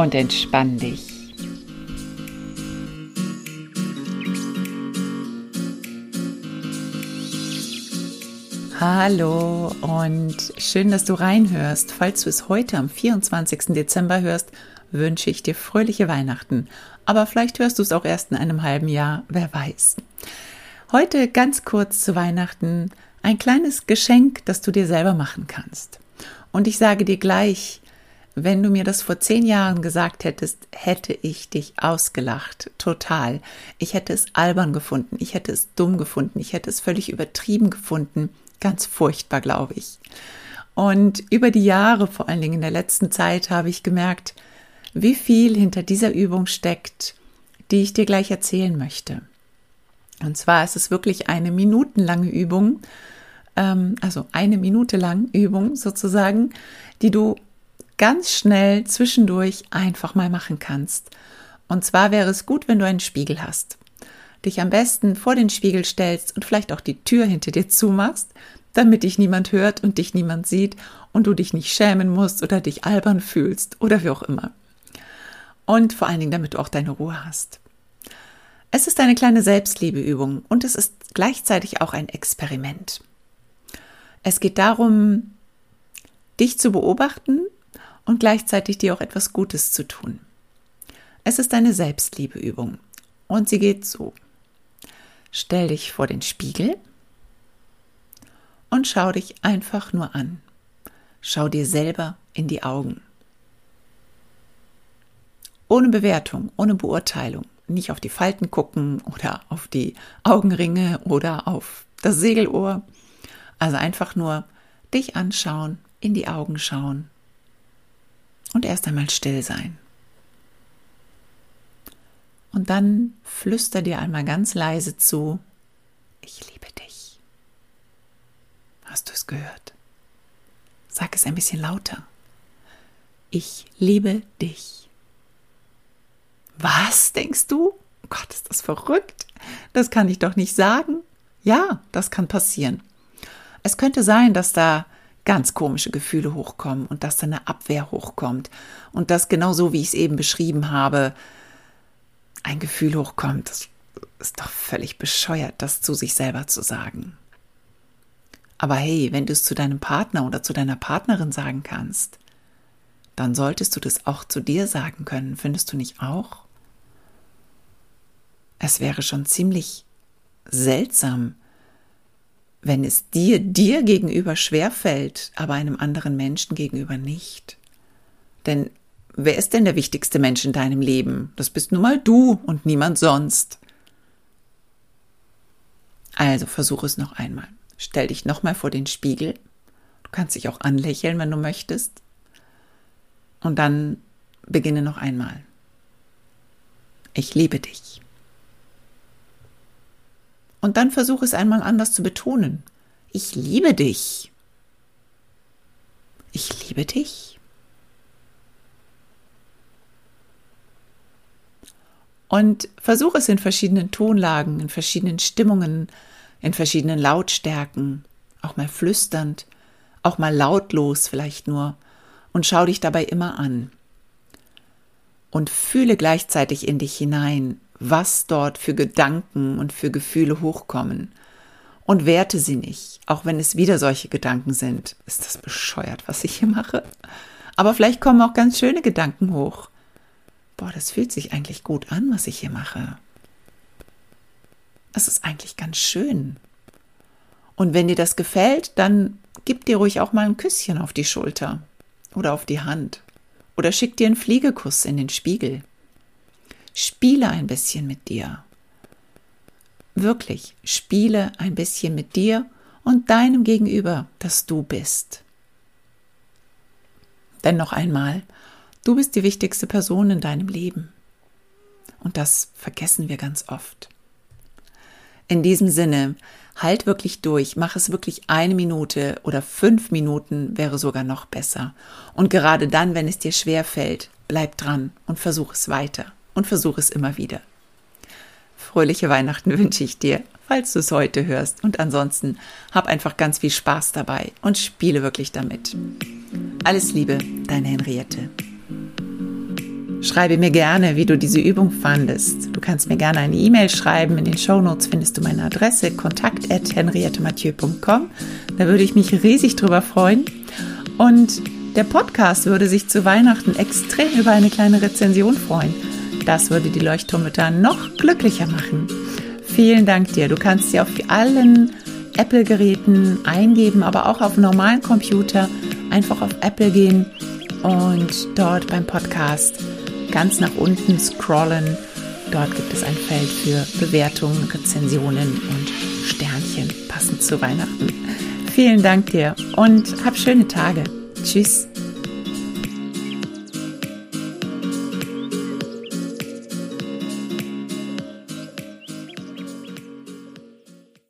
Und entspann dich. Hallo und schön, dass du reinhörst. Falls du es heute am 24. Dezember hörst, wünsche ich dir fröhliche Weihnachten. Aber vielleicht hörst du es auch erst in einem halben Jahr, wer weiß. Heute ganz kurz zu Weihnachten ein kleines Geschenk, das du dir selber machen kannst. Und ich sage dir gleich, wenn du mir das vor zehn Jahren gesagt hättest, hätte ich dich ausgelacht. Total. Ich hätte es albern gefunden. Ich hätte es dumm gefunden. Ich hätte es völlig übertrieben gefunden. Ganz furchtbar, glaube ich. Und über die Jahre, vor allen Dingen in der letzten Zeit, habe ich gemerkt, wie viel hinter dieser Übung steckt, die ich dir gleich erzählen möchte. Und zwar ist es wirklich eine minutenlange Übung, ähm, also eine Minute lang Übung sozusagen, die du ganz schnell zwischendurch einfach mal machen kannst. Und zwar wäre es gut, wenn du einen Spiegel hast dich am besten vor den Spiegel stellst und vielleicht auch die Tür hinter dir zumachst, damit dich niemand hört und dich niemand sieht und du dich nicht schämen musst oder dich albern fühlst oder wie auch immer. Und vor allen Dingen, damit du auch deine Ruhe hast. Es ist eine kleine Selbstliebeübung und es ist gleichzeitig auch ein Experiment. Es geht darum, dich zu beobachten und gleichzeitig dir auch etwas Gutes zu tun. Es ist eine Selbstliebeübung und sie geht so. Stell dich vor den Spiegel und schau dich einfach nur an. Schau dir selber in die Augen. Ohne Bewertung, ohne Beurteilung. Nicht auf die Falten gucken oder auf die Augenringe oder auf das Segelohr. Also einfach nur dich anschauen, in die Augen schauen und erst einmal still sein. Und dann flüster dir einmal ganz leise zu, ich liebe dich. Hast du es gehört? Sag es ein bisschen lauter. Ich liebe dich. Was denkst du? Oh Gott, ist das verrückt? Das kann ich doch nicht sagen. Ja, das kann passieren. Es könnte sein, dass da ganz komische Gefühle hochkommen und dass da eine Abwehr hochkommt und das genau so, wie ich es eben beschrieben habe, ein Gefühl hochkommt, das ist doch völlig bescheuert, das zu sich selber zu sagen. Aber hey, wenn du es zu deinem Partner oder zu deiner Partnerin sagen kannst, dann solltest du das auch zu dir sagen können, findest du nicht auch? Es wäre schon ziemlich seltsam, wenn es dir dir gegenüber schwerfällt, aber einem anderen Menschen gegenüber nicht. Denn Wer ist denn der wichtigste Mensch in deinem Leben? Das bist nun mal du und niemand sonst. Also versuche es noch einmal. Stell dich nochmal vor den Spiegel. Du kannst dich auch anlächeln, wenn du möchtest. Und dann beginne noch einmal. Ich liebe dich. Und dann versuche es einmal anders zu betonen. Ich liebe dich. Ich liebe dich. Und versuche es in verschiedenen Tonlagen, in verschiedenen Stimmungen, in verschiedenen Lautstärken, auch mal flüsternd, auch mal lautlos vielleicht nur, und schau dich dabei immer an. Und fühle gleichzeitig in dich hinein, was dort für Gedanken und für Gefühle hochkommen. Und werte sie nicht, auch wenn es wieder solche Gedanken sind. Ist das bescheuert, was ich hier mache? Aber vielleicht kommen auch ganz schöne Gedanken hoch boah, das fühlt sich eigentlich gut an, was ich hier mache. Es ist eigentlich ganz schön. Und wenn dir das gefällt, dann gib dir ruhig auch mal ein Küsschen auf die Schulter oder auf die Hand oder schick dir einen Fliegekuss in den Spiegel. Spiele ein bisschen mit dir. Wirklich, spiele ein bisschen mit dir und deinem Gegenüber, das du bist. Denn noch einmal, du bist die wichtigste Person in deinem Leben. Und das vergessen wir ganz oft. In diesem Sinne, halt wirklich durch, mach es wirklich eine Minute oder fünf Minuten wäre sogar noch besser. Und gerade dann, wenn es dir schwer fällt, bleib dran und versuch es weiter und versuch es immer wieder. Fröhliche Weihnachten wünsche ich dir, falls du es heute hörst. Und ansonsten hab einfach ganz viel Spaß dabei und spiele wirklich damit. Alles Liebe, deine Henriette. Schreibe mir gerne, wie du diese Übung fandest. Du kannst mir gerne eine E-Mail schreiben. In den Shownotes findest du meine Adresse kontakt.henriettemathieu.com. Da würde ich mich riesig drüber freuen. Und der Podcast würde sich zu Weihnachten extrem über eine kleine Rezension freuen. Das würde die Leuchtturmütter noch glücklicher machen. Vielen Dank dir. Du kannst sie auf allen Apple-Geräten eingeben, aber auch auf normalen Computer. Einfach auf Apple gehen und dort beim Podcast ganz nach unten scrollen. Dort gibt es ein Feld für Bewertungen, Rezensionen und Sternchen passend zu Weihnachten. Vielen Dank dir und hab schöne Tage. Tschüss.